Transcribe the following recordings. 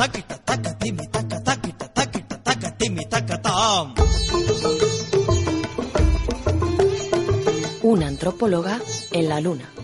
taquita, taca, timi, taca, taquita, taquita, taca, timi, taca, tam. Una antropóloga en la luna.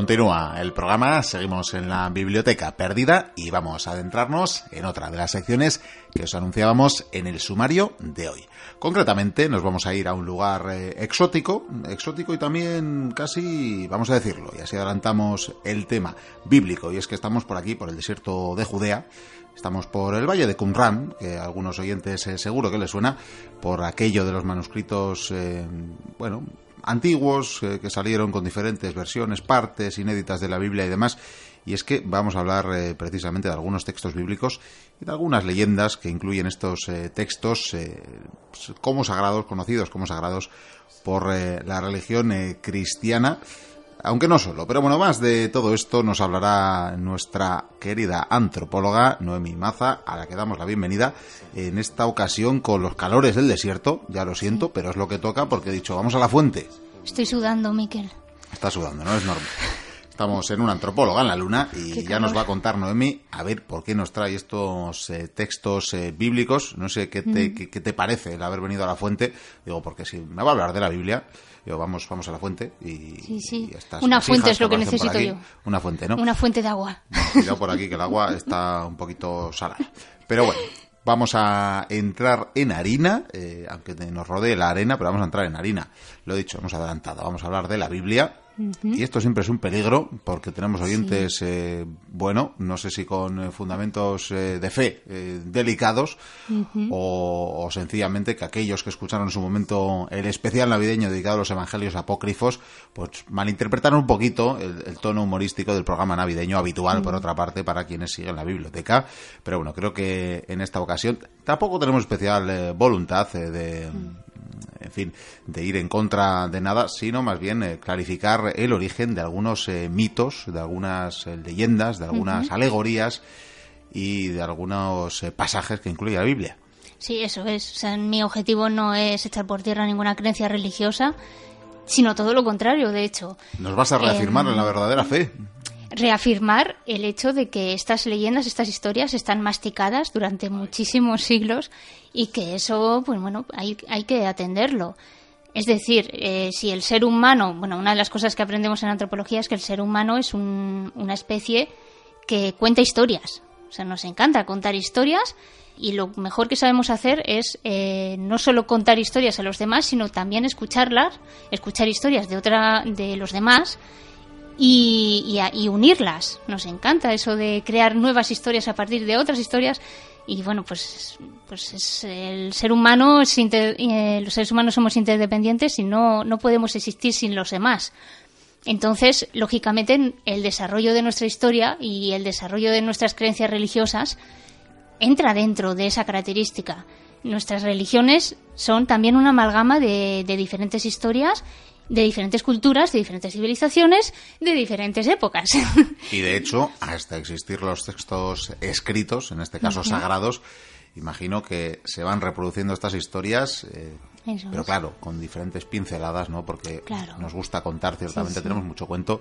Continúa el programa, seguimos en la biblioteca perdida y vamos a adentrarnos en otra de las secciones que os anunciábamos en el sumario de hoy. Concretamente nos vamos a ir a un lugar eh, exótico, exótico y también casi, vamos a decirlo, y así adelantamos el tema bíblico, y es que estamos por aquí, por el desierto de Judea, Estamos por el Valle de Qumran, que a algunos oyentes eh, seguro que les suena, por aquello de los manuscritos, eh, bueno, antiguos eh, que salieron con diferentes versiones, partes inéditas de la Biblia y demás. Y es que vamos a hablar eh, precisamente de algunos textos bíblicos y de algunas leyendas que incluyen estos eh, textos pues, como sagrados, conocidos como sagrados por la religión cristiana aunque no solo. Pero bueno, más de todo esto nos hablará nuestra querida antropóloga Noemi Maza, a la que damos la bienvenida en esta ocasión con los calores del desierto. Ya lo siento, pero es lo que toca porque he dicho, vamos a la fuente. Estoy sudando, Miquel. Está sudando, ¿no? Es normal. Estamos en una antropóloga en la luna y ya nos va a contar Noemi a ver por qué nos trae estos eh, textos eh, bíblicos. No sé qué te, qué, qué te parece el haber venido a la fuente. Digo, porque si me va a hablar de la Biblia, yo, vamos, vamos a la fuente y, Sí, sí. y Una fuente es lo que necesito yo. Una fuente, ¿no? Una fuente de agua. Cuidado por aquí que el agua está un poquito salada. Pero bueno, vamos a entrar en harina, eh, aunque nos rodee la arena, pero vamos a entrar en harina. Lo he dicho, hemos adelantado. Vamos a hablar de la Biblia. Y esto siempre es un peligro porque tenemos oyentes, eh, bueno, no sé si con eh, fundamentos eh, de fe eh, delicados o, o sencillamente que aquellos que escucharon en su momento el especial navideño dedicado a los evangelios apócrifos, pues malinterpretaron un poquito el, el tono humorístico del programa navideño habitual, por otra parte, para quienes siguen la biblioteca. Pero bueno, creo que en esta ocasión tampoco tenemos especial eh, voluntad eh, de, en fin, de ir en contra de nada, sino más bien eh, clarificar el origen de algunos eh, mitos, de algunas eh, leyendas, de algunas alegorías y de algunos eh, pasajes que incluye la Biblia. Sí, eso es. O sea, mi objetivo no es echar por tierra ninguna creencia religiosa, sino todo lo contrario, de hecho. Nos vas a reafirmar Em, en la verdadera fe. Reafirmar el hecho de que estas leyendas, estas historias están masticadas durante muchísimos siglos y que eso, pues bueno, hay, hay que atenderlo. Es decir, eh, si el ser humano, bueno, una de las cosas que aprendemos en antropología es que el ser humano es un- una especie que cuenta historias. O sea, nos encanta contar historias y lo mejor que sabemos hacer es eh, no solo contar historias a los demás, sino también escucharlas, escuchar historias de otra, de los demás y, y a- y unirlas. Nos encanta eso de crear nuevas historias a partir de otras historias. Y bueno, pues, pues es el ser humano, es inter- eh, los seres humanos somos interdependientes y no, no podemos existir sin los demás. Entonces, lógicamente, el desarrollo de nuestra historia y el desarrollo de nuestras creencias religiosas entra dentro de esa característica. Nuestras religiones son también una amalgama de, de diferentes historias, de diferentes culturas, de diferentes civilizaciones, de diferentes épocas. Y de hecho, hasta existir los textos escritos, en este caso sagrados, imagino que se van reproduciendo estas historias, eh, pero claro, con diferentes pinceladas, ¿no? Porque Claro. nos gusta contar, ciertamente Sí, sí. tenemos mucho cuento,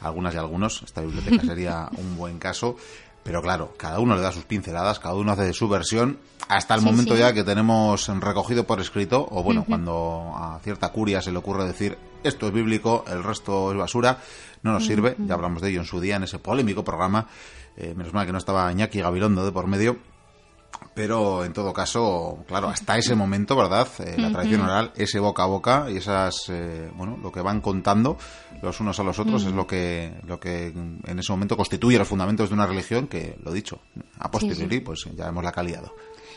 algunas y algunos, esta biblioteca sería un buen caso, pero claro, cada uno le da sus pinceladas, cada uno hace su versión, hasta el Sí, momento sí. ya que tenemos recogido por escrito, o bueno, cuando a cierta curia se le ocurre decir esto es bíblico, el resto es basura, no nos sirve, ya hablamos de ello en su día, en ese polémico programa, eh, menos mal que no estaba Iñaki Gabilondo de por medio, pero en todo caso, claro, hasta ese momento, ¿verdad? Eh, la tradición oral, ese boca a boca y esas, eh, bueno, lo que van contando los unos a los otros es lo que, lo que en ese momento constituye los fundamentos de una religión que, lo dicho, a posteriori, pues ya hemos la calidad.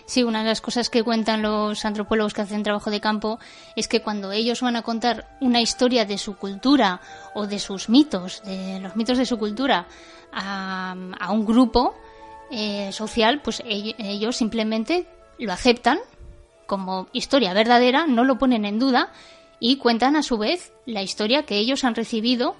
Sí, una de las cosas que cuentan los antropólogos que hacen trabajo de campo es que cuando ellos van a contar una historia de su cultura o de sus mitos, de los mitos de su cultura, a, a un grupo eh, social, pues ell- ellos simplemente lo aceptan como historia verdadera, no lo ponen en duda y cuentan a su vez la historia que ellos han recibido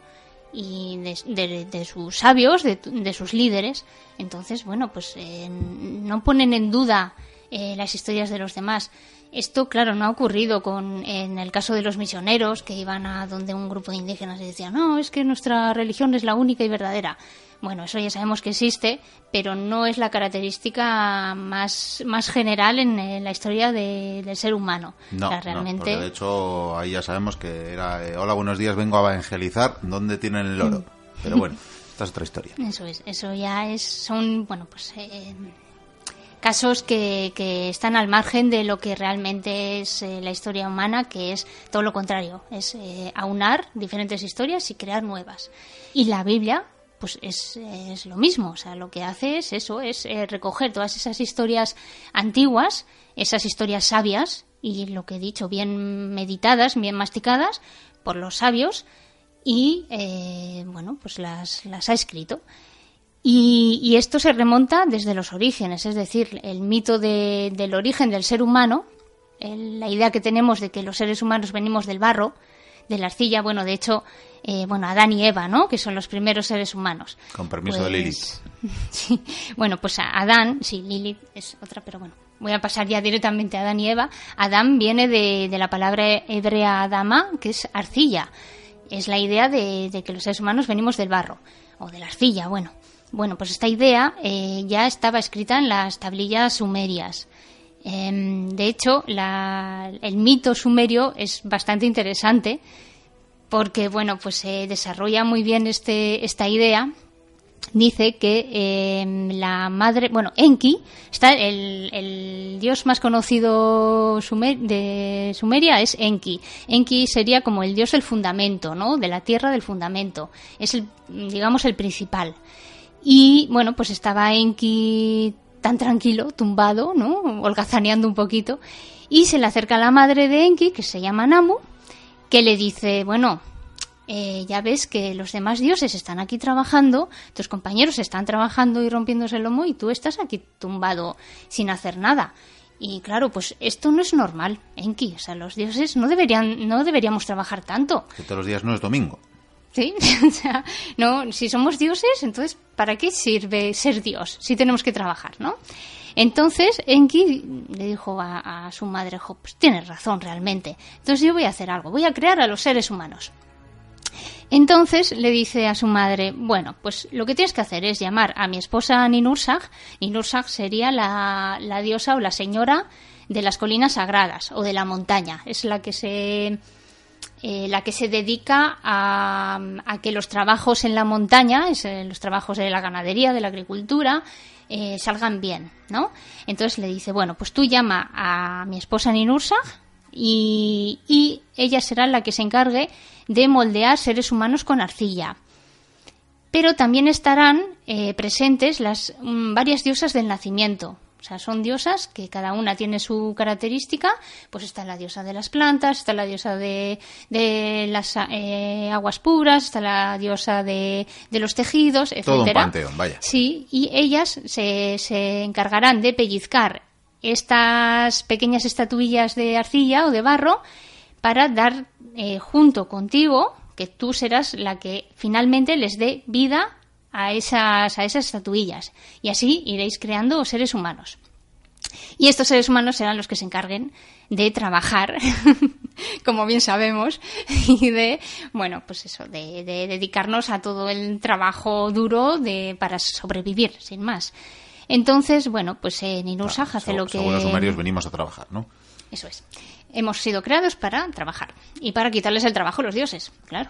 y de, de- de sus sabios, de, de sus líderes. Entonces, bueno, pues eh, no ponen en duda eh, las historias de los demás. Esto, claro, no ha ocurrido con, en el caso de los misioneros que iban a donde un grupo de indígenas y decían, no, es que nuestra religión es la única y verdadera. Bueno, eso ya sabemos que existe, pero no es la característica más, más general en, la historia de- del ser humano. No, O sea, no, realmente. porque de hecho ahí ya sabemos que era, eh, hola, buenos días, vengo a evangelizar, ¿dónde tienen el oro? Pero bueno, esta es otra historia. Eso es, eso ya es, son, bueno, pues eh, casos que, están al margen de lo que realmente es eh, la historia humana, que es todo lo contrario, es eh, aunar diferentes historias y crear nuevas. Y la Biblia, pues es, es lo mismo, o sea, lo que hace es eso, es eh, recoger todas esas historias antiguas, esas historias sabias, y lo que he dicho, bien meditadas, bien masticadas por los sabios, y bueno, pues las, las ha escrito. Y, y esto se remonta desde los orígenes, es decir, el mito de- del origen del ser humano, el- la idea que tenemos de que los seres humanos venimos del barro, de la arcilla, bueno, de hecho, eh, bueno, Adán y Eva, ¿no? Que son los primeros seres humanos. Con permiso de Pues- Lilith. Sí, bueno, pues a Adán, sí, Lilith es otra, pero bueno, voy a pasar ya directamente a Adán y Eva. Adán viene de, de la palabra hebrea Adama, que es arcilla. Es la idea de, de que los seres humanos venimos del barro, o de la arcilla, bueno. Bueno, pues esta idea eh, ya estaba escrita en las tablillas sumerias. Em, de hecho, la- el mito sumerio es bastante interesante porque, bueno, pues se desarrolla muy bien este, esta idea dice que eh, la madre, bueno, Enki, está el, el dios más conocido sumer- de Sumeria es Enki. Enki sería como el dios del fundamento, ¿no? De la tierra del fundamento. Es el, digamos, el principal. Y bueno, pues estaba Enki tan tranquilo, tumbado, ¿no? Holgazaneando un poquito. Y se le acerca la madre de Enki, que se llama Namu, que le dice, bueno, eh, ya ves que los demás dioses están aquí trabajando, tus compañeros están trabajando y rompiéndose el lomo y tú estás aquí tumbado sin hacer nada. Y claro, pues esto no es normal, Enki. O sea, los dioses no deberían, no deberíamos trabajar tanto. Que todos los días no es domingo. ¿Sí? O sea, no, si somos dioses, entonces, ¿para qué sirve ser dios si tenemos que trabajar, no? Entonces, Enki le dijo a, su madre, "Jo, pues tienes razón realmente. Entonces yo voy a hacer algo, voy a crear a los seres humanos. Entonces le dice a su madre, bueno, pues lo que tienes que hacer es llamar a mi esposa Ninursag. Ninursag sería la, la diosa o la señora de las colinas sagradas o de la montaña. Es la que se eh, la que se dedica a, que los trabajos en la montaña, es, eh, los trabajos de la ganadería, de la agricultura, eh, salgan bien, ¿no? Entonces le dice, bueno, pues tú llama a mi esposa Ninursag y, ella será la que se encargue de moldear seres humanos con arcilla. Pero también estarán presentes las mm, varias diosas del nacimiento. O sea, son diosas que cada una tiene su característica. Pues está la diosa de las plantas, está la diosa de, de las eh, aguas puras, está la diosa de, de los tejidos, etc. Todo un panteón, vaya. Sí, y ellas se, se encargarán de pellizcar estas pequeñas estatuillas de arcilla o de barro para dar eh, junto contigo, que tú serás la que finalmente les dé vida a esas, a esas estatuillas. Y así iréis creando seres humanos. Y estos seres humanos serán los que se encarguen de trabajar, como bien sabemos, y de, bueno, pues eso, de, de dedicarnos a todo el trabajo duro de, para sobrevivir, sin más. Entonces, bueno, pues eh, Ninusag hace Según- lo que... Según los sumerios venimos a trabajar, ¿no? Eso es. Hemos sido creados para trabajar y para quitarles el trabajo a los dioses, claro.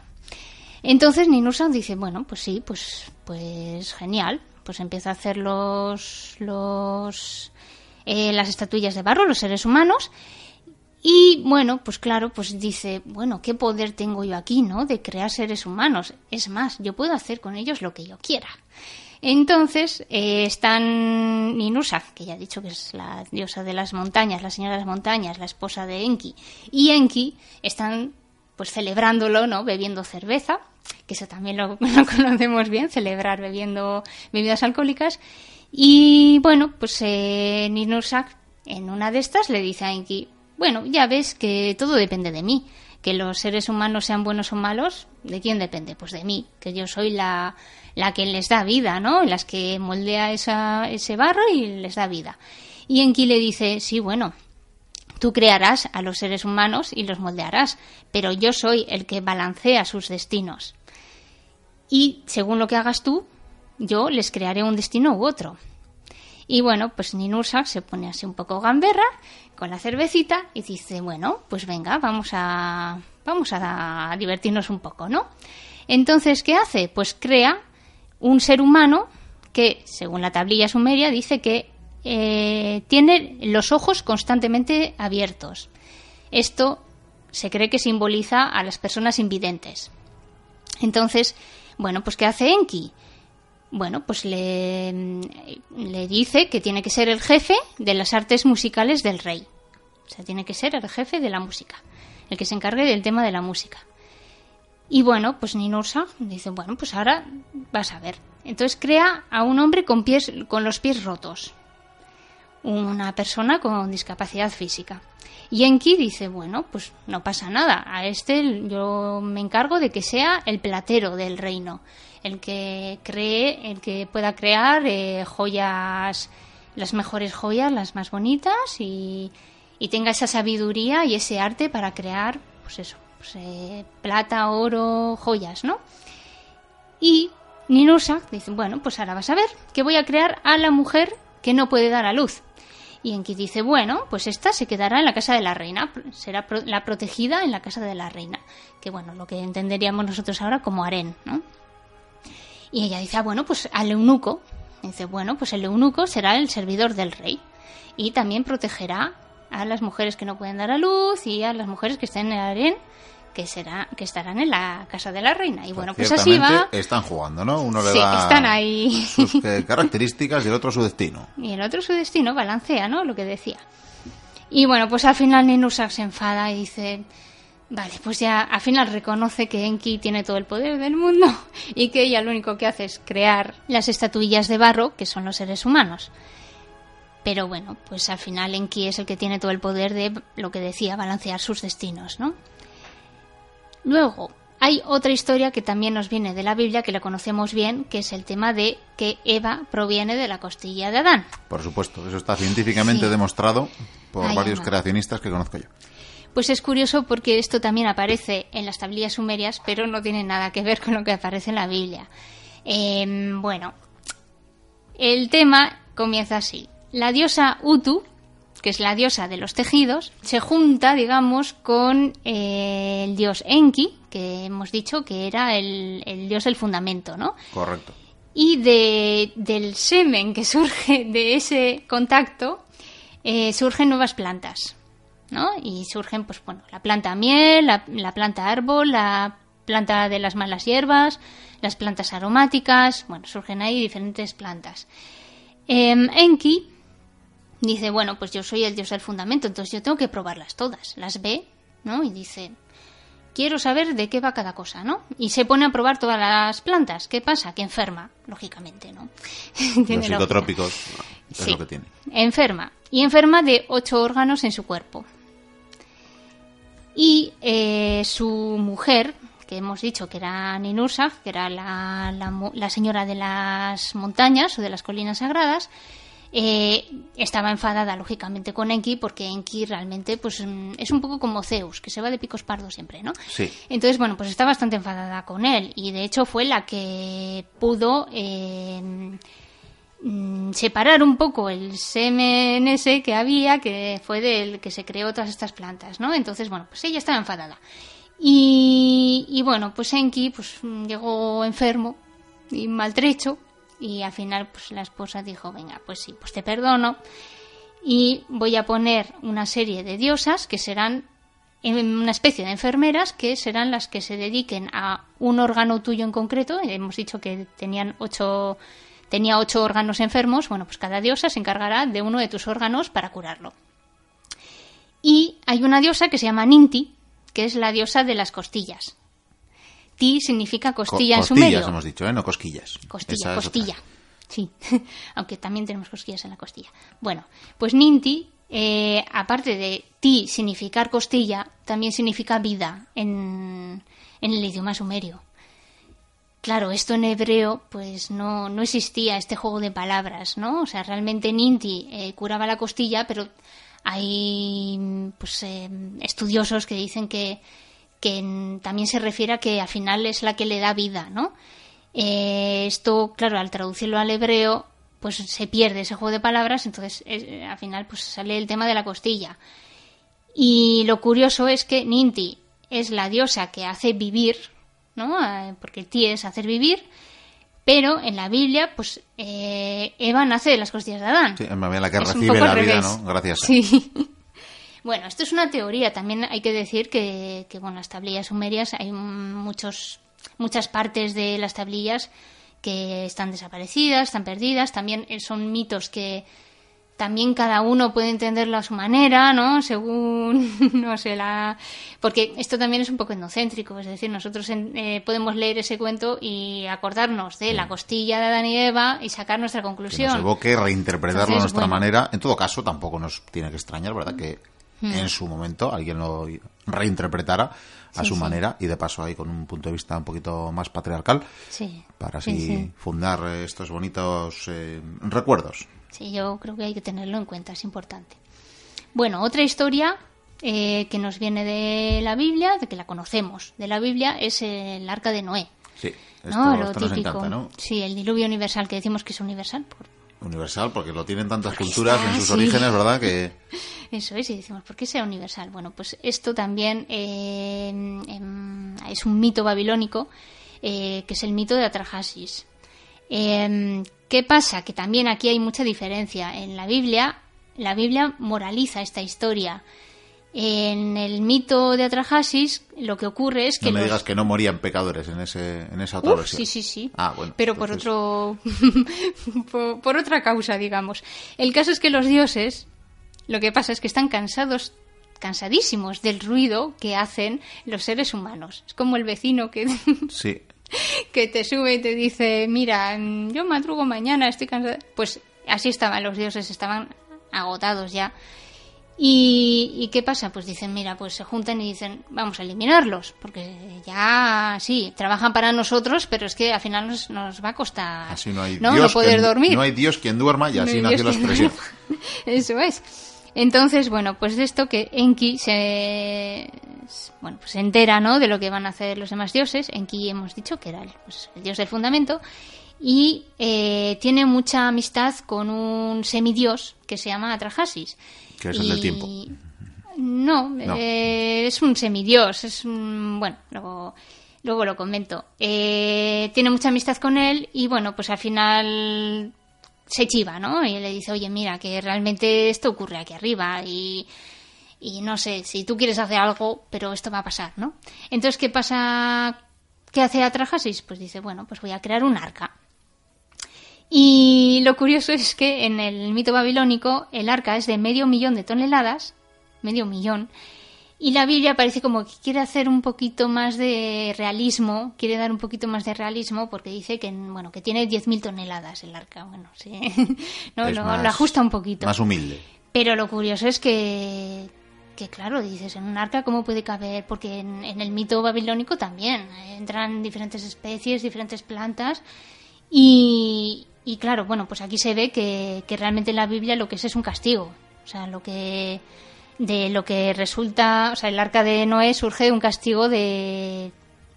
Entonces Ninursa dice, bueno, pues sí, pues, pues genial. Pues empieza a hacer los, los, eh, las estatuillas de barro, los seres humanos. Y bueno, pues claro, pues dice, bueno, ¿qué poder tengo yo aquí, no? De crear seres humanos. Es más, yo puedo hacer con ellos lo que yo quiera. Entonces eh, están Ninusa, que ya he dicho que es la diosa de las montañas, la señora de las montañas, la esposa de Enki, y Enki están pues celebrándolo, ¿no? Bebiendo cerveza, que eso también lo, conocemos bien, celebrar bebiendo bebidas alcohólicas. Y bueno, pues eh, Ninursak en una de estas le dice a Enki, bueno, ya ves que todo depende de mí, que los seres humanos sean buenos o malos, ¿de quién depende? Pues de mí, que yo soy la, la que les da vida, ¿no? Las que moldea esa, ese barro y les da vida. Y Enki le dice, sí, bueno, tú crearás a los seres humanos y los moldearás, pero yo soy el que balancea sus destinos. Y según lo que hagas tú, yo les crearé un destino u otro. Y bueno, pues Ninursa se pone así un poco gamberra con la cervecita y dice, bueno, pues venga, vamos a vamos a divertirnos un poco, ¿no? Entonces, ¿qué hace? Pues crea un ser humano que, según la tablilla sumeria, dice que eh, tiene los ojos constantemente abiertos. Esto se cree que simboliza a las personas invidentes. Entonces, bueno, pues ¿qué hace Enki? Bueno, pues le, le dice que tiene que ser el jefe de las artes musicales del rey. O sea, tiene que ser el jefe de la música, el que se encargue del tema de la música. Y bueno, pues Ninursa dice, bueno, pues ahora vas a ver. Entonces crea a un hombre con pies, con los pies rotos, una persona con discapacidad física. Y Enki dice, bueno, pues no pasa nada, a este yo me encargo de que sea el platero del reino, el que cree, el que pueda crear eh, joyas, las mejores joyas, las más bonitas y, y tenga esa sabiduría y ese arte para crear, pues eso, pues, eh, plata, oro, joyas, ¿no? Y Ninusa dice, bueno, pues ahora vas a ver que voy a crear a la mujer que no puede dar a luz. Y Enki dice, bueno, pues esta se quedará en la casa de la reina, será pro- la protegida en la casa de la reina, que bueno, lo que entenderíamos nosotros ahora como harén, ¿no? Y ella dice, ah, bueno, pues al eunuco. Dice, bueno, pues el eunuco será el servidor del rey y también protegerá a las mujeres que no pueden dar a luz y a las mujeres que estén en el harén que será que estarán en la casa de la reina. Y bueno, pues así va. Están jugando, ¿no? Uno le Sí, da están ahí. sus eh, características y el otro su destino. Y el otro su destino balancea, ¿no? Lo que decía. Y bueno, pues al final Ninusak se enfada y dice, vale, pues ya al final reconoce que Enki tiene todo el poder del mundo y que ella lo único que hace es crear las estatuillas de barro, que son los seres humanos. Pero bueno, pues al final Enki es el que tiene todo el poder de lo que decía, balancear sus destinos, ¿no? Luego, hay otra historia que también nos viene de la Biblia, que la conocemos bien, que es el tema de que Eva proviene de la costilla de Adán. Por supuesto, eso está científicamente Sí. demostrado por varios va. creacionistas que conozco yo. Pues es curioso porque esto también aparece en las tablillas sumerias, pero no tiene nada que ver con lo que aparece en la Biblia. Em, bueno, el tema comienza así. La diosa Utu, que es la diosa de los tejidos, se junta, digamos, con eh, el dios Enki, que hemos dicho que era el, el dios del fundamento, ¿no? Correcto. y de, del semen que surge de ese contacto eh, surgen nuevas plantas, ¿no? Y surgen, pues bueno, la planta miel, la, la planta árbol, la planta de las malas hierbas, las plantas aromáticas, bueno, surgen ahí diferentes plantas. Em, Enki dice, bueno, pues yo soy el dios del fundamento, entonces yo tengo que probarlas todas. Las ve, ¿no? Y dice, quiero saber de qué va cada cosa, ¿no? Y se pone a probar todas las plantas. ¿Qué pasa? Que enferma, lógicamente, ¿no? Los psicotrópicos es Sí. lo que tiene. Enferma. Y enferma de ocho órganos en su cuerpo. Y eh, su mujer, que hemos dicho que era Ninursa, que era la, la la señora de las montañas o de las colinas sagradas, eh, estaba enfadada lógicamente con Enki porque Enki realmente pues mm, es un poco como Zeus, que se va de picos pardos siempre, ¿no? Sí. Entonces, bueno, pues está bastante enfadada con él y de hecho fue la que pudo eh, mm, separar un poco el semen ese que había, que fue del que se creó todas estas plantas, ¿no? Entonces, bueno, pues ella estaba enfadada. Y, y bueno, pues Enki pues mm, llegó enfermo y maltrecho y al final pues la esposa dijo, venga, pues sí, pues te perdono y voy a poner una serie de diosas que serán una especie de enfermeras que serán las que se dediquen a un órgano tuyo en concreto. Hemos dicho que tenían ocho, tenía ocho órganos enfermos. Bueno, pues cada diosa se encargará de uno de tus órganos para curarlo. Y hay una diosa que se llama Ninti, que es la diosa de las costillas. Ti significa Co- costilla en costillas sumerio. hemos dicho, ¿eh? No cosquillas. Costilla, Esa costilla. Sí, aunque también tenemos cosquillas en la costilla. Bueno, pues Ninti eh, aparte de ti significar costilla, también significa vida en, en el idioma sumerio. Claro, esto en hebreo pues no, no existía este juego de palabras, ¿no? O sea, realmente Ninti eh, curaba la costilla, pero hay pues eh, estudiosos que dicen que, que también se refiere a que al final es la que le da vida, ¿no? Eh, esto, claro, al traducirlo al hebreo, pues se pierde ese juego de palabras, entonces eh, al final pues sale el tema de la costilla. Y lo curioso es que Ninti es la diosa que hace vivir, ¿no? Eh, Porque Ti es hacer vivir, pero en la Biblia, pues eh, Eva nace de las costillas de Adán. Sí, la que Es recibe la vida, revés. ¿no? Gracias. Sí. Bueno, esto es una teoría. También hay que decir que, que bueno, las tablillas sumerias hay muchos, muchas partes de las tablillas que están desaparecidas, están perdidas. También eh, son mitos que también cada uno puede entenderlo a su manera, ¿no? Según, no sé, la... Porque esto también es un poco etnocéntrico, es decir, nosotros en- eh, podemos leer ese cuento y acordarnos de la costilla de Adán y Eva y sacar nuestra que conclusión. nos evoque reinterpretarlo a nuestra bueno. manera. En todo caso, tampoco nos tiene que extrañar, ¿verdad? Que En su momento alguien lo reinterpretara a Sí, su sí. manera y de paso ahí con un punto de vista un poquito más patriarcal Sí. para Sí, así sí. fundar estos bonitos eh, recuerdos. Sí, yo creo que hay que tenerlo en cuenta, es importante. Bueno, otra historia eh, que nos viene de la Biblia, de que la conocemos de la Biblia, es el arca de Noé. Sí, esto, ¿no? Lo esto nos típico. encanta, ¿no? Sí, el diluvio universal, que decimos que es universal. por- Universal, porque lo tienen tantas culturas en sus sí. orígenes, ¿verdad? Que Eso es, y decimos, ¿por qué sea universal? Bueno, pues esto también eh, es un mito babilónico, eh, que es el mito de Atrahasis. Em, ¿Qué pasa? Que también aquí hay mucha diferencia. En la Biblia, la Biblia moraliza esta historia. En el mito de Atrahasis, lo que ocurre es que no me los- digas que no morían pecadores en ese en esa otra Uf, versión. sí, sí, sí. Ah, bueno. Pero por otro. por, por otra causa, digamos. El caso es que los dioses, lo que pasa es que están cansados, cansadísimos del ruido que hacen los seres humanos. Es como el vecino que, Sí, que te sube y te dice: Mira, yo madrugo mañana, estoy cansado. Pues así estaban los dioses, estaban agotados ya. ¿Y, y qué pasa? Pues dicen, mira, pues se juntan y dicen, vamos a eliminarlos, porque ya sí, trabajan para nosotros, pero es que al final nos, nos va a costar así no hay no, Dios no poder quien- dormir. No hay Dios quien duerma y No así hay nació la expresión. Eso es. Entonces, bueno, pues de esto que Enki se bueno, pues se entera, ¿no? de lo que van a hacer los demás dioses. Enki hemos dicho que era el, pues, el dios del fundamento y eh, tiene mucha amistad con un semidios que se llama Atrahasis. Que es el del Y- tiempo. No, No. eh, es un semidios, es un, bueno, luego, luego lo comento. Eh, tiene mucha amistad con él y bueno, pues al final se chiva, ¿no? Y le dice, oye, mira, que realmente esto ocurre aquí arriba y, y no sé, si tú quieres hacer algo, pero esto va a pasar, ¿no? Entonces, ¿qué pasa? ¿Qué hace Atrahasis? Pues dice, bueno, pues voy a crear un arca. Y lo curioso es que en el mito babilónico el arca es de medio millón de toneladas, medio millón, y la Biblia parece como que quiere hacer un poquito más de realismo, quiere dar un poquito más de realismo porque dice que bueno que tiene 10.000 toneladas el arca, bueno, sí, no, Es lo, más- lo ajusta un poquito. Más humilde. Pero lo curioso es que, que claro, dices, en un arca, ¿cómo puede caber? Porque en, en el mito babilónico también eh, entran diferentes especies, diferentes plantas. Y, y claro, bueno, pues aquí se ve que, que realmente en la Biblia lo que es es un castigo. O sea, lo que de lo que resulta, o sea, el arca de Noé surge de un castigo de,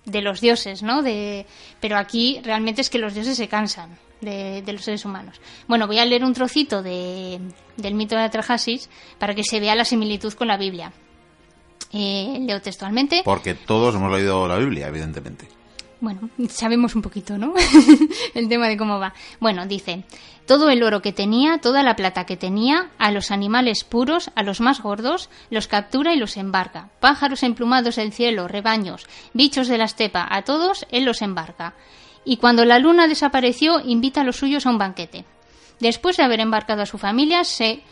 de los dioses, ¿no? De, pero aquí realmente es que los dioses se cansan de, de los seres humanos. Bueno, voy a leer un trocito de, del mito de Atrahasis para que se vea la similitud con la Biblia. Eh, leo textualmente. Porque todos hemos leído la Biblia, evidentemente. Bueno, sabemos un poquito, ¿no? el tema de cómo va. Bueno, dice, todo el oro que tenía, toda la plata que tenía, a los animales puros, a los más gordos, los captura y los embarca. Pájaros emplumados del cielo, rebaños, bichos de la estepa, a todos él los embarca. Y cuando la luna desapareció, invita a los suyos a un banquete. Después de haber embarcado a su familia, se,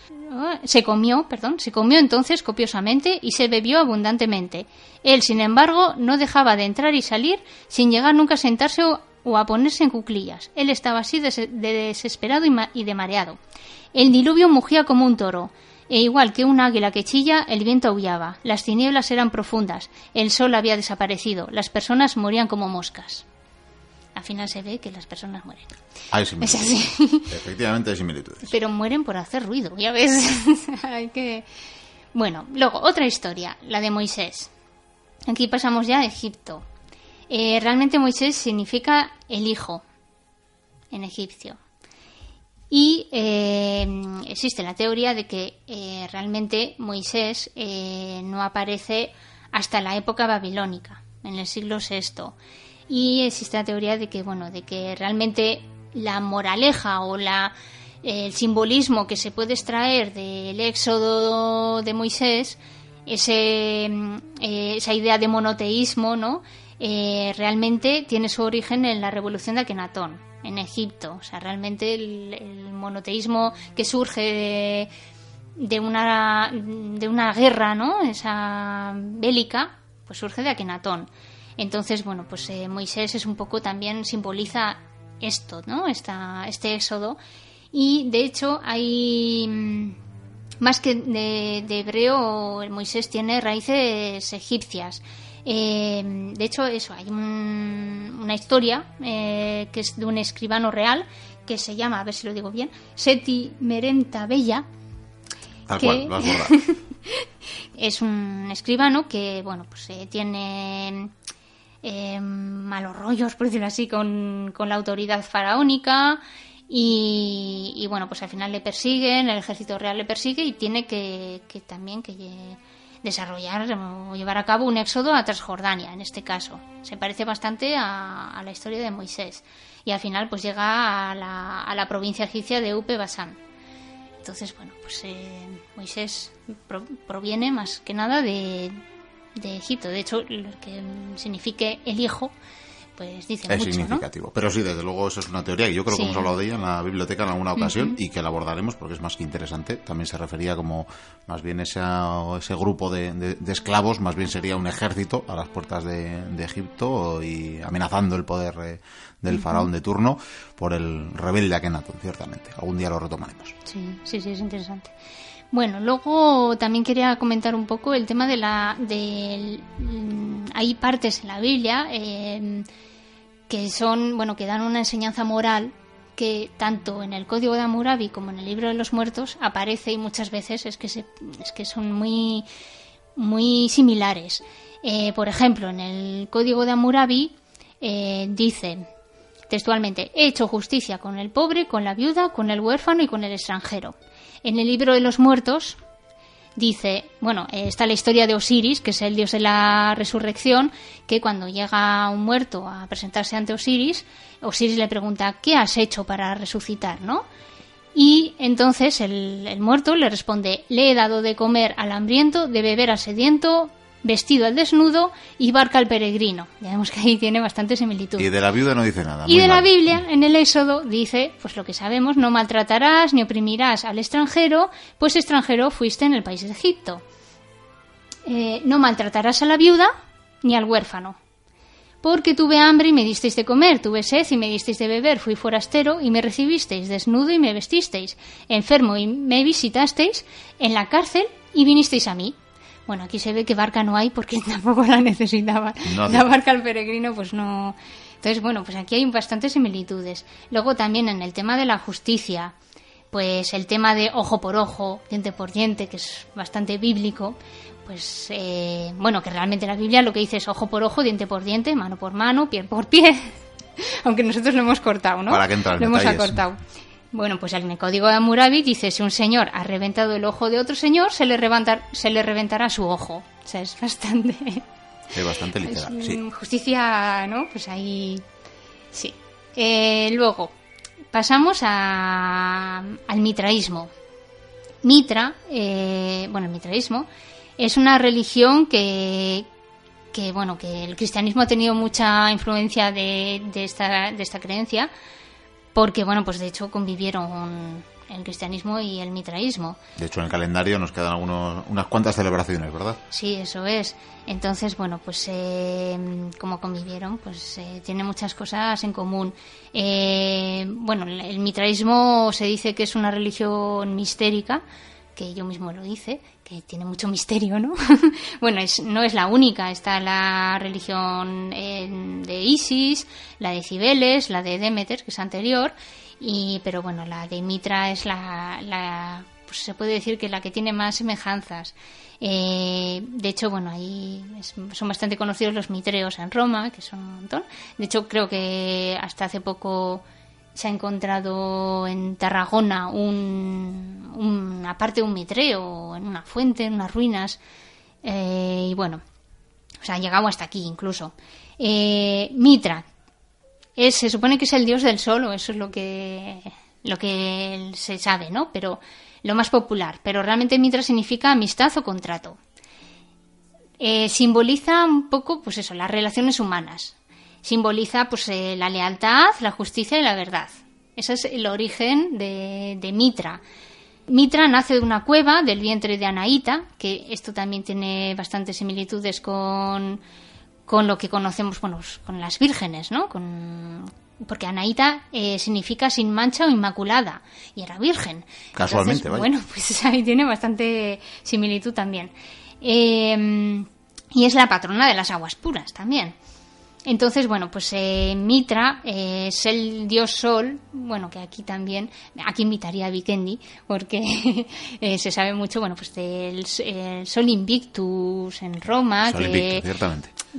se comió, perdón, se comió entonces copiosamente y se bebió abundantemente. Él, sin embargo, no dejaba de entrar y salir sin llegar nunca a sentarse o, a ponerse en cuclillas. Él estaba así de, de desesperado y, y de mareado. El diluvio mugía como un toro. E igual que un águila que chilla, el viento aullaba, las tinieblas eran profundas, el sol había desaparecido, las personas morían como moscas. Al final se ve que las personas mueren. Hay similitudes. así. Efectivamente hay similitudes. Pero mueren por hacer ruido, ya ves. Hay que... Bueno, luego, otra historia, la de Moisés. Aquí pasamos ya a Egipto. Eh, realmente Moisés significa el hijo en egipcio. Y eh, existe la teoría de que eh, realmente Moisés eh, no aparece hasta la época babilónica, en el siglo VI. Y existe la teoría de que, bueno, de que realmente la moraleja o la, el simbolismo que se puede extraer del éxodo de Moisés, ese, mm, eh, esa idea de monoteísmo, ¿no? Eh, realmente tiene su origen en la revolución de Akenatón, en Egipto. O sea, realmente el, el monoteísmo que surge de, de una, de una guerra, ¿no? Esa bélica, pues surge de Akenatón. Entonces, bueno, pues eh, Moisés es un poco también simboliza esto, ¿no? Esta, este éxodo. Y de hecho hay mm, más que de, de hebreo, el Moisés tiene raíces egipcias. Eh, de hecho, eso, hay un- una historia eh, que es de un escribano real que se llama, a ver si lo digo bien, Seti Merenta Bella, Tal que- cual, es un escribano que, bueno, pues eh, tiene eh, malos rollos, por decirlo así, con, con la autoridad faraónica y, bueno, pues al final le persiguen, el ejército real le persigue y tiene que, que también que desarrollar o llevar a cabo un éxodo a Transjordania, en este caso. Se parece bastante a, la historia de Moisés. Y al final pues llega a la, a la provincia egipcia de Upe Basán. Entonces, bueno, pues eh, Moisés pro- proviene más que nada de, de Egipto. De hecho, lo que signifique el hijo, pues dice Es mucho, ¿no? significativo. Pero sí, desde luego, eso es una teoría y yo creo que hemos hablado de ella en la biblioteca en alguna ocasión y que la abordaremos porque es más que interesante. También se refería como más bien ese, ese grupo de, de- de esclavos, más bien sería un ejército a las puertas de, de Egipto y amenazando el poder eh, del faraón de turno por el rebelde Akenatón, ciertamente. Algún día lo retomaremos. Sí, sí, sí, es interesante. Bueno, luego también quería comentar un poco el tema de la... mm, hay partes en la Biblia eh, que son, bueno, que dan una enseñanza moral que tanto en el Código de Hammurabi como en el Libro de los Muertos aparece y muchas veces es que, es que son muy, muy similares. Eh, por ejemplo, en el Código de Hammurabi eh, dice textualmente, he hecho justicia con el pobre, con la viuda, con el huérfano y con el extranjero. En el libro de los muertos dice, bueno, está la historia de Osiris, que es el dios de la resurrección, que cuando llega un muerto a presentarse ante Osiris, Osiris le pregunta, ¿qué has hecho para resucitar, no? Y entonces el, el muerto le responde, le he dado de comer al hambriento, de beber al sediento, vestido al desnudo y barca al peregrino. Ya vemos que ahí tiene bastante similitud. Y de la viuda no dice nada. Y de la. Biblia, en el Éxodo, dice, pues lo que sabemos, no maltratarás ni oprimirás al extranjero, pues extranjero fuiste en el país de Egipto. Eh, no maltratarás a la viuda ni al huérfano. Porque tuve hambre y me disteis de comer, tuve sed y me disteis de beber, fui forastero y me recibisteis, desnudo y me vestisteis, enfermo y me visitasteis, en la cárcel y vinisteis a mí. Bueno, aquí se ve que barca no hay porque tampoco la necesitaban. No la barca al peregrino, pues no. Entonces, bueno, pues aquí hay bastantes similitudes. Luego también en el tema de la justicia, pues el tema de ojo por ojo, diente por diente, que es bastante bíblico, pues eh, bueno, que realmente la Biblia lo que dice es ojo por ojo, diente por diente, mano por mano, pie por pie, aunque nosotros lo hemos cortado, ¿no? ¿Para en Lo hemos acortado. Bueno, pues en el código de Hammurabi dice si un señor ha reventado el ojo de otro señor, se le, reventar- se le reventará su ojo. O sea, es bastante... Es bastante literal, sí. Justicia, ¿no? Pues ahí. Sí. Eh, luego, pasamos a- al mitraísmo. Mitra, eh, bueno, el mitraísmo es una religión que, que, bueno, que el cristianismo ha tenido mucha influencia de, de esta, de esta creencia, porque, bueno, pues de hecho convivieron el cristianismo y el mitraísmo. De hecho, en el calendario nos quedan algunos, unas cuantas celebraciones, ¿verdad? Sí, eso es. Entonces, bueno, pues eh, como convivieron, pues eh, tiene muchas cosas en común. Eh, bueno, el, mitraísmo se dice que es una religión mistérica, que yo mismo lo hice, que tiene mucho misterio, ¿no? bueno, es, no es la única, está la religión eh, de Isis, la de Cibeles, la de Demeter, que es anterior, y, pero bueno, la de Mitra es la, la pues se puede decir que la que tiene más semejanzas. Eh, de hecho, bueno, ahí es- son bastante conocidos los mitreos en Roma, que son un montón. De hecho, creo que hasta hace poco se ha encontrado en Tarragona un, un- aparte de un mitreo en una fuente, en unas ruinas. Eh, y bueno, o sea, ha llegado hasta aquí incluso. Eh, Mitra, es, se supone que es el dios del sol, o eso es lo que, lo que se sabe, ¿no? Pero lo más popular. Pero realmente Mitra significa amistad o contrato. Eh, simboliza un poco, pues eso, las relaciones humanas. Simboliza, pues, eh, la lealtad, la justicia y la verdad. Ese es el origen de, de Mitra. Mitra nace de una cueva del vientre de Anaíta, que esto también tiene bastantes similitudes con, con lo que conocemos, bueno, pues, con las vírgenes, ¿no? Con, porque Anaíta eh, significa sin mancha o inmaculada, y era virgen. Casualmente, Entonces. Bueno, pues ahí tiene bastante similitud también. Eh, y es la patrona de las aguas puras también. Entonces, bueno, pues eh, Mitra eh, es el dios sol, bueno, que aquí también, aquí invitaría a Vikendi, porque eh, se sabe mucho, bueno, pues del el sol invictus en Roma, Sol que,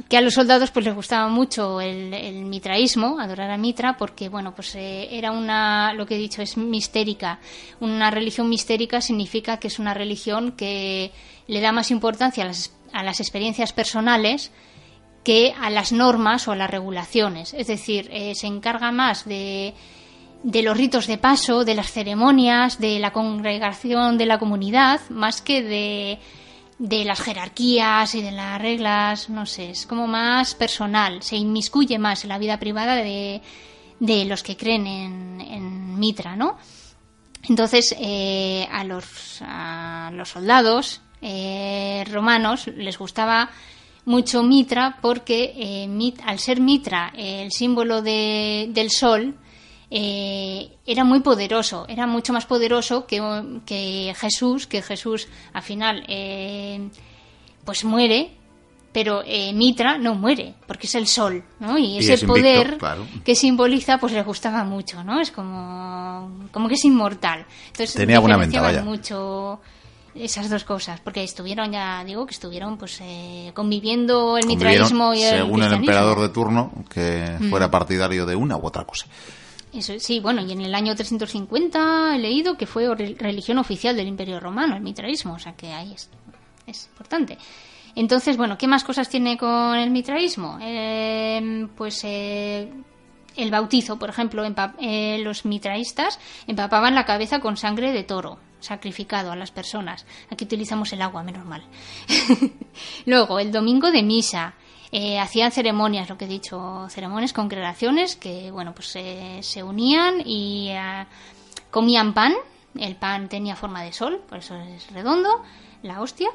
que a los soldados pues les gustaba mucho el, el mitraísmo, adorar a Mitra, porque bueno, pues eh, era una, lo que he dicho, es mistérica. Una religión mistérica significa que es una religión que le da más importancia a las, a las experiencias personales que a las normas o a las regulaciones. Es decir, eh, se encarga más de, de los ritos de paso, de las ceremonias, de la congregación de la comunidad, más que de, las jerarquías y de las reglas, no sé, es como más personal, se inmiscuye más en la vida privada de, los que creen en, Mitra, ¿no? Entonces, eh, a, los, a los soldados eh, romanos les gustaba mucho Mitra porque eh, Mit- al ser Mitra eh, el símbolo de- del sol, eh, era muy poderoso, era mucho más poderoso que, que Jesús, que Jesús al final eh, pues muere, pero eh, Mitra no muere, porque es el sol, ¿no? Y Y ese es invicto, poder claro. que simboliza, pues le gustaba mucho, ¿no? Es como, como que es inmortal. Entonces, Tenía buena venta, diferenciaban vaya. mucho esas dos cosas, porque estuvieron, ya digo, que estuvieron pues eh, conviviendo el mitraísmo y el según el. Mm. emperador de turno, que fuera partidario de una u otra cosa. Eso, sí, bueno, y en el año 350 he leído que fue re- religión oficial del Imperio Romano, el mitraísmo, o sea que ahí es, es importante. Entonces, bueno, ¿qué más cosas tiene con el mitraísmo? Eh, pues eh, el bautizo, por ejemplo, eh, los mitraístas empapaban la cabeza con sangre de toro sacrificado a las personas. Aquí utilizamos el agua, menos mal. Luego, el domingo de misa. eh, hacían ceremonias, lo que he dicho, ceremonias, congregaciones que, bueno, pues eh, se unían y ah, comían pan. El pan tenía forma de sol, por eso es redondo, la hostia.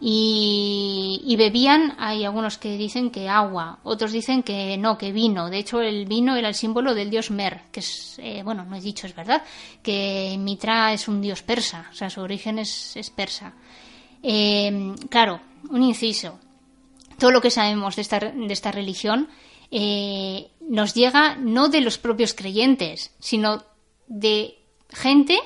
Y, bebían, hay algunos que dicen que agua, otros dicen que no, que vino. De hecho, el vino era el símbolo del dios Mer, que es, eh, bueno, no he dicho, es verdad, que Mitra es un dios persa, o sea, su origen es, es persa. Eh, claro, un inciso. Todo lo que sabemos de esta, de esta religión eh, nos llega no de los propios creyentes, sino de gente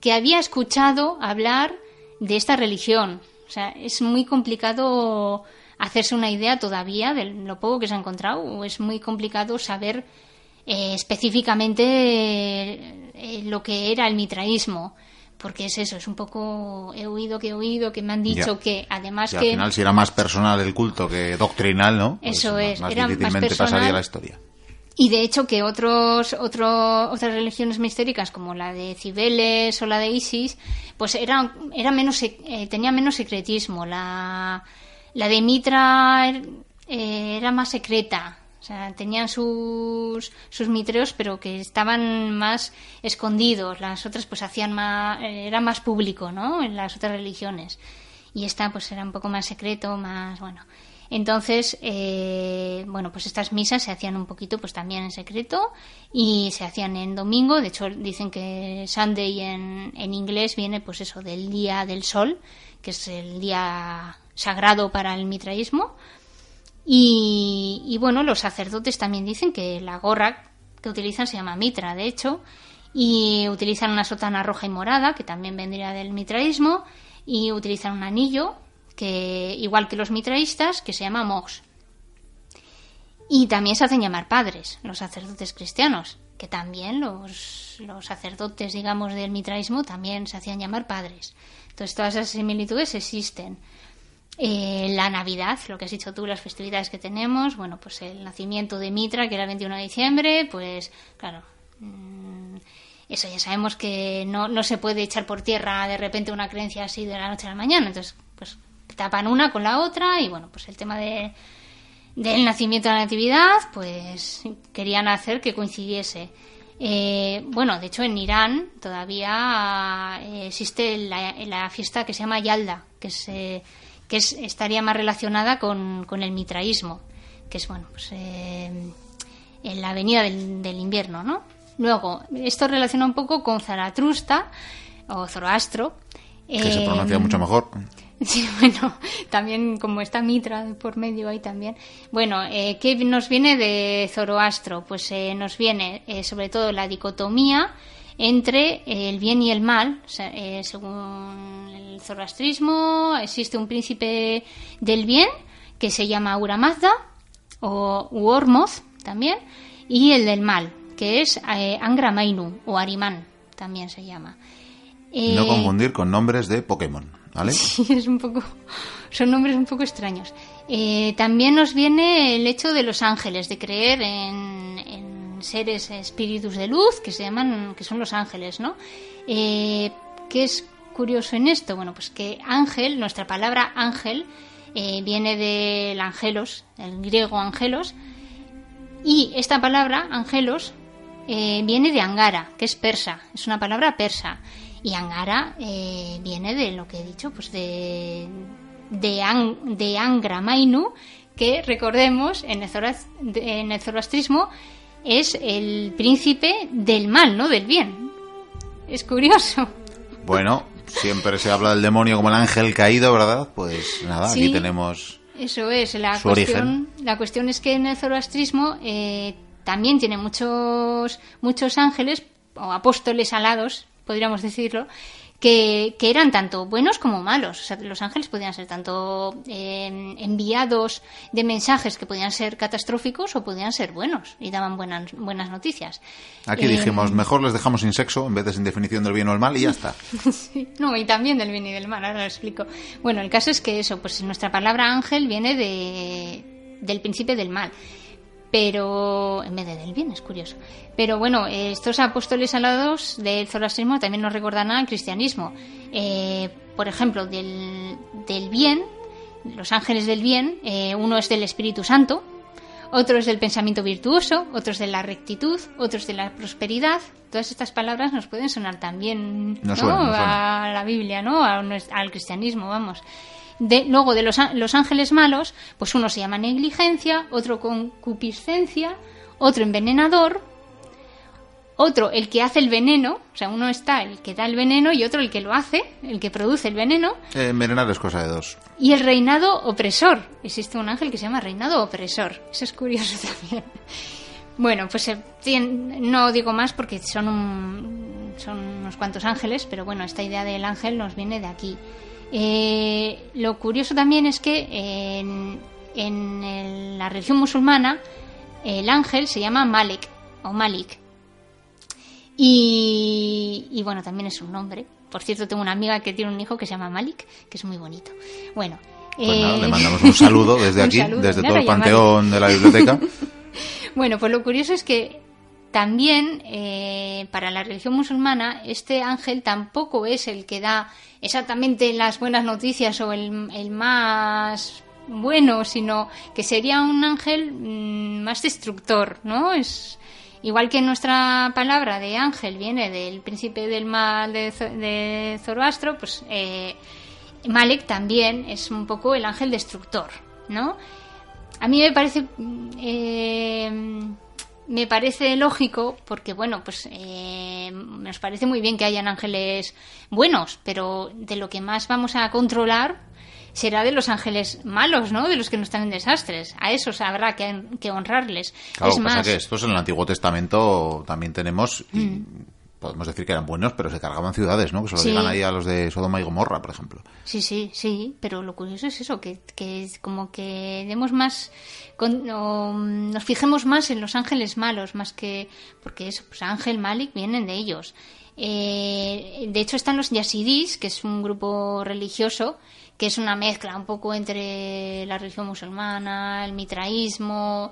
que había escuchado hablar de esta religión. O sea, es muy complicado hacerse una idea todavía de lo poco que se ha encontrado, o es muy complicado saber eh, específicamente eh, lo que era el mitraísmo. Porque es eso, es un poco. He oído que he oído que me han dicho Ya. que además Y al que. final, si era más personal el culto que doctrinal, ¿no? Pues Eso más- es, Más era más difícilmente personal. pasaría la historia. Y de hecho que otros, otro, otras religiones mistéricas como la de Cibeles o la de Isis, pues era, era menos, eh, tenía menos secretismo. La, la de Mitra eh, era más secreta. O sea, tenían sus, sus mitreos, pero que estaban más escondidos. Las otras pues hacían más, era más público, ¿no? En las otras religiones. Y esta pues era un poco más secreto, más, bueno. Entonces, eh, bueno, pues estas misas se hacían un poquito pues también en secreto y se hacían en domingo. De hecho, dicen que Sunday en, en inglés viene pues eso del día del sol, que es el día sagrado para el mitraísmo. Y, y bueno, los sacerdotes también dicen que la gorra que utilizan se llama mitra, de hecho, y utilizan una sotana roja y morada, que también vendría del mitraísmo, y utilizan un anillo que igual que los mitraístas, que se llama Mox. Y también se hacen llamar padres, los sacerdotes cristianos, que también los, los sacerdotes, digamos, del mitraísmo también se hacían llamar padres. Entonces todas esas similitudes existen. Eh, la Navidad, lo que has dicho tú, las festividades que tenemos, bueno, pues el nacimiento de Mitra, que era el 21 de diciembre, pues claro, mm, eso ya sabemos que no, no se puede echar por tierra de repente una creencia así de la noche a la mañana, entonces pues tapan una con la otra y bueno, pues el tema de, del nacimiento de la natividad, pues querían hacer que coincidiese. Eh, bueno, de hecho en Irán todavía eh, existe la, la, fiesta que se llama Yalda, que, es, eh, que es, estaría más relacionada con, con, el mitraísmo, que es bueno, pues en la avenida del, del, invierno, ¿no? Luego, esto relaciona un poco con Zaratrusta o Zoroastro. Que se pronuncia mucho mejor. Sí, bueno, también como está Mitra por medio ahí también. Bueno, eh, ¿qué nos viene de Zoroastro? Pues eh, nos viene eh, sobre todo la dicotomía entre el bien y el mal. O sea, según el zoroastrismo existe un príncipe del bien que se llama Uramazda o Uormoz también y el del mal que es Angra Mainu o Arimán también se llama. no confundir con nombres de Pokémon. Sí, es un poco, son nombres un poco extraños. Eh, también nos viene el hecho de los ángeles, de creer en, seres espíritus de luz que se llaman, que son los ángeles, ¿no? Eh, ¿Qué es curioso en esto? Bueno, pues que ángel, nuestra palabra ángel, eh, viene del angelos, el griego angelos, y esta palabra, angelos, viene de angara, que es persa, es una palabra persa. Y Angara eh, viene de lo que he dicho, pues de, de, Ang, de Angra Mainu, que recordemos en el, en el zoroastrismo es el príncipe del mal, no del bien. Es curioso. Bueno, siempre se habla del demonio como el ángel caído, ¿verdad? Pues nada, sí, aquí tenemos. Eso es, la su cuestión, origen. la cuestión es que en el zoroastrismo eh, también tiene muchos, muchos ángeles o apóstoles alados, podríamos decirlo, que, que, eran tanto buenos como malos. O sea, los ángeles podían ser tanto eh, enviados de mensajes que podían ser catastróficos o podían ser buenos y daban buenas, buenas noticias. Aquí eh, dijimos, mejor les dejamos sin sexo en vez de sin definición del bien o el mal y ya está. sí, no, y también del bien y del mal, ahora lo explico. Bueno, el caso es que eso, pues nuestra palabra ángel viene de, del príncipe del mal pero en vez de del bien, es curioso. Pero bueno, estos apóstoles alados del zoroastrismo también nos recordan al cristianismo. Eh, por ejemplo, del, del, bien, los ángeles del bien, eh, uno es del Espíritu Santo, otro es del pensamiento virtuoso, otro es de la rectitud, otros de la prosperidad. Todas estas palabras nos pueden sonar también no ¿no? Suena, no suena. a la Biblia, ¿no? A, al cristianismo, vamos. De, luego de los, los, ángeles malos, pues uno se llama negligencia, otro concupiscencia, otro envenenador, otro el que hace el veneno, o sea, uno está el que da el veneno y otro el que lo hace, el que produce el veneno. Eh, envenenar es cosa de dos. Y el reinado opresor. Existe un ángel que se llama reinado opresor. Eso es curioso también. Bueno, pues eh, no digo más porque son, un, son unos cuantos ángeles, pero bueno, esta idea del ángel nos viene de aquí. Eh, lo curioso también es que en, en el, la religión musulmana el ángel se llama Malik o Malik. Y, y, bueno, también es un nombre. Por cierto, tengo una amiga que tiene un hijo que se llama Malik, que es muy bonito. Bueno. Pues eh, nada, le mandamos un saludo desde aquí, saludo. desde todo el panteón de la biblioteca. bueno, pues lo curioso es que también eh, para la religión musulmana este ángel tampoco es el que da exactamente las buenas noticias o el, el más bueno, sino que sería un ángel mmm, más destructor, ¿no? Es igual que nuestra palabra de ángel viene del príncipe del mal de, de Zoroastro, pues eh, Malek también es un poco el ángel destructor. ¿no? A mí me parece... mm, eh, me parece lógico porque, bueno, pues eh, nos parece muy bien que hayan ángeles buenos, pero de lo que más vamos a controlar será de los ángeles malos, ¿no? De los que no están en desastres. A esos habrá que, que honrarles. Claro, es pasa más, que estos en el Antiguo Testamento también tenemos, y Mm. Podemos decir que eran buenos, pero se cargaban ciudades, ¿no? Que se lo Sí. digan ahí a los de Sodoma y Gomorra, por ejemplo. Sí, sí, sí, pero lo curioso es eso, que, que es como que demos más, con- o, nos fijemos más en los ángeles malos, más que, porque eso, pues Ángel Malik vienen de ellos. Eh, de hecho están los Yazidis, que es un grupo religioso, que es una mezcla un poco entre la religión musulmana, el mitraísmo,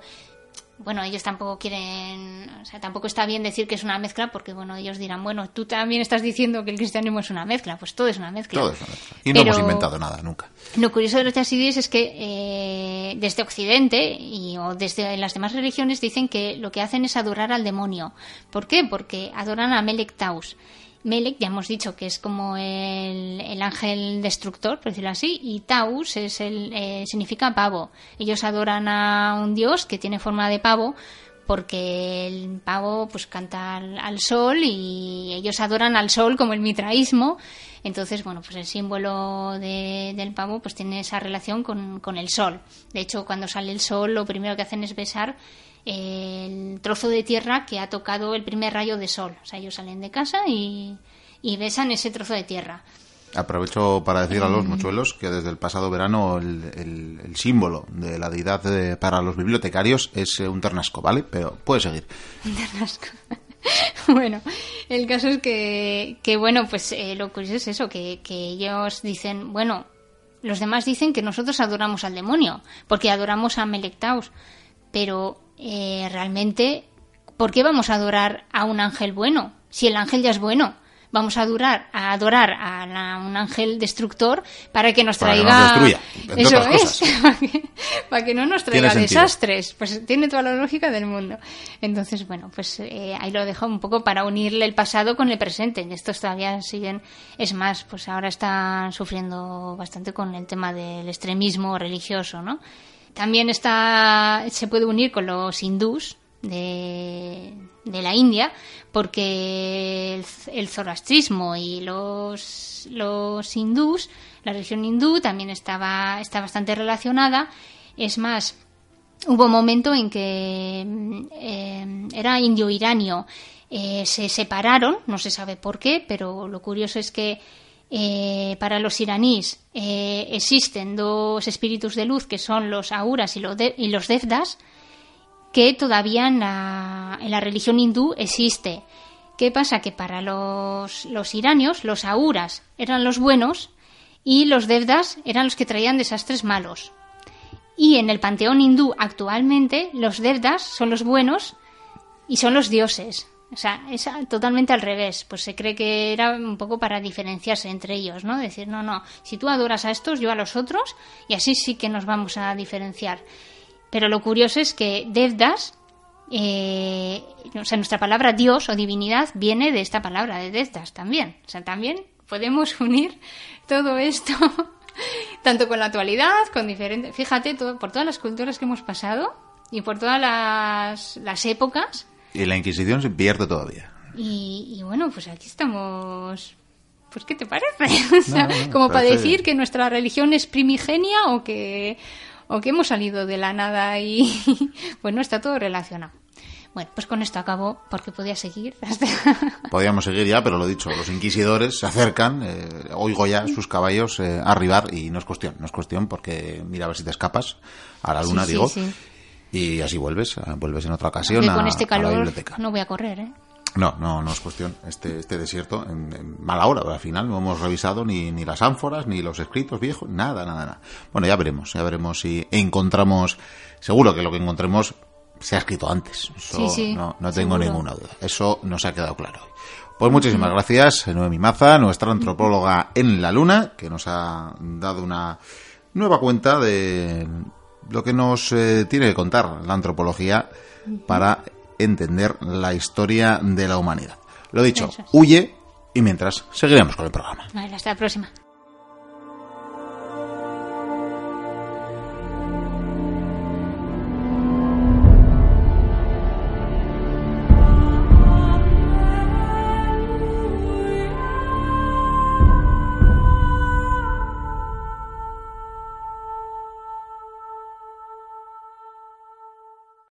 bueno, ellos tampoco quieren, o sea, tampoco está bien decir que es una mezcla porque, bueno, ellos dirán, bueno, tú también estás diciendo que el cristianismo es una mezcla, pues todo es una mezcla. Todo es una mezcla. Y no hemos inventado nada, nunca. Lo curioso de los yazidíes es que eh, desde Occidente y, o desde las demás religiones dicen que lo que hacen es adorar al demonio. ¿Por qué? Porque adoran a Melek Taus. Melek, ya hemos dicho que es como el, el ángel destructor, por decirlo así, y Taus es el, eh, significa pavo. Ellos adoran a un dios que tiene forma de pavo porque el pavo pues canta al, al sol y ellos adoran al sol como el mitraísmo. Entonces, bueno, pues el símbolo de- del pavo pues tiene esa relación con, con el sol. De hecho, cuando sale el sol, lo primero que hacen es besar el trozo de tierra que ha tocado el primer rayo de sol. O sea, ellos salen de casa y, y besan ese trozo de tierra. Aprovecho para decir a los Mm. mochuelos que desde el pasado verano el, el- el símbolo de la deidad para los bibliotecarios es eh, un ternasco, ¿vale? Pero puede seguir. bueno, el caso es que, que bueno, pues eh, lo curioso es eso, que, que ellos dicen, bueno, los demás dicen que nosotros adoramos al demonio, porque adoramos a Melectaus, pero eh, realmente, ¿por qué vamos a adorar a un ángel bueno? Si el ángel ya es bueno. Vamos a adorar a, adorar a la- un ángel destructor para que nos Para que traiga... nos destruya, Eso es, para que, para que no nos traiga sentido. desastres. Pues tiene toda la lógica del mundo. Entonces, bueno, pues eh, ahí lo dejo un poco para unirle el pasado con el presente. Estos todavía siguen, es más, pues ahora están sufriendo bastante con el tema del extremismo religioso, ¿no? También está, se puede unir con los hindús de, de la India, porque el, el zoroastrismo y los, los hindús, la religión hindú también estaba, está bastante relacionada. Es más, hubo un momento en que eh, era indio-iranio. Eh, se separaron, no se sabe por qué, pero lo curioso es que eh, para los iraníes eh, existen dos espíritus de luz que son los auras y, los de- y los devdas, que todavía en la, en la religión hindú existe. ¿Qué pasa? Que para los, los iranios, los auras eran los buenos y los devdas eran los que traían desastres malos. Y en el panteón hindú actualmente, los devdas son los buenos y son los dioses. O sea, es totalmente al revés. Pues se cree que era un poco para diferenciarse entre ellos, ¿no? Decir, no, no, si tú adoras a estos, yo a los otros, y así sí que nos vamos a diferenciar. Pero lo curioso es que Devdas, eh, o sea, nuestra palabra Dios o divinidad viene de esta palabra de Devdas también. O sea, también podemos unir todo esto, tanto con la actualidad, con diferentes. Fíjate, todo, por todas las culturas que hemos pasado y por todas las, las épocas. Y la Inquisición se pierde todavía. Y, y bueno, pues aquí estamos. Pues, ¿qué te parece? O sea, No, no, como para decir que nuestra religión es primigenia o que, o que hemos salido de la nada y. Bueno, está todo relacionado. Bueno, pues con esto acabo porque podía seguir. hasta- Podríamos seguir ya, pero lo dicho, los inquisidores se acercan, eh, oigo ya sus caballos eh, arribar y no es cuestión, no es cuestión porque mira a ver si te escapas a la luna, Sí, sí, digo, sí. Y así vuelves, eh, vuelves en otra ocasión a, con este a la calor biblioteca. no voy a correr, ¿eh? No, no, no es cuestión. Este, este desierto, en, en mala hora, al final no hemos revisado ni, ni las ánforas, ni los escritos viejos, nada, nada, nada. Bueno, ya veremos, ya veremos si encontramos, seguro que lo que encontremos se ha escrito antes. Eso Sí, sí, no, no tengo seguro. ninguna duda. Eso nos ha quedado claro. Pues muchísimas gracias, Noemi Maza, nuestra antropóloga en la Luna, que nos ha dado una nueva cuenta de lo que nos eh, tiene que contar la antropología para entender la historia de la humanidad. Lo dicho, huye y mientras seguiremos con el programa. Vale, hasta la próxima.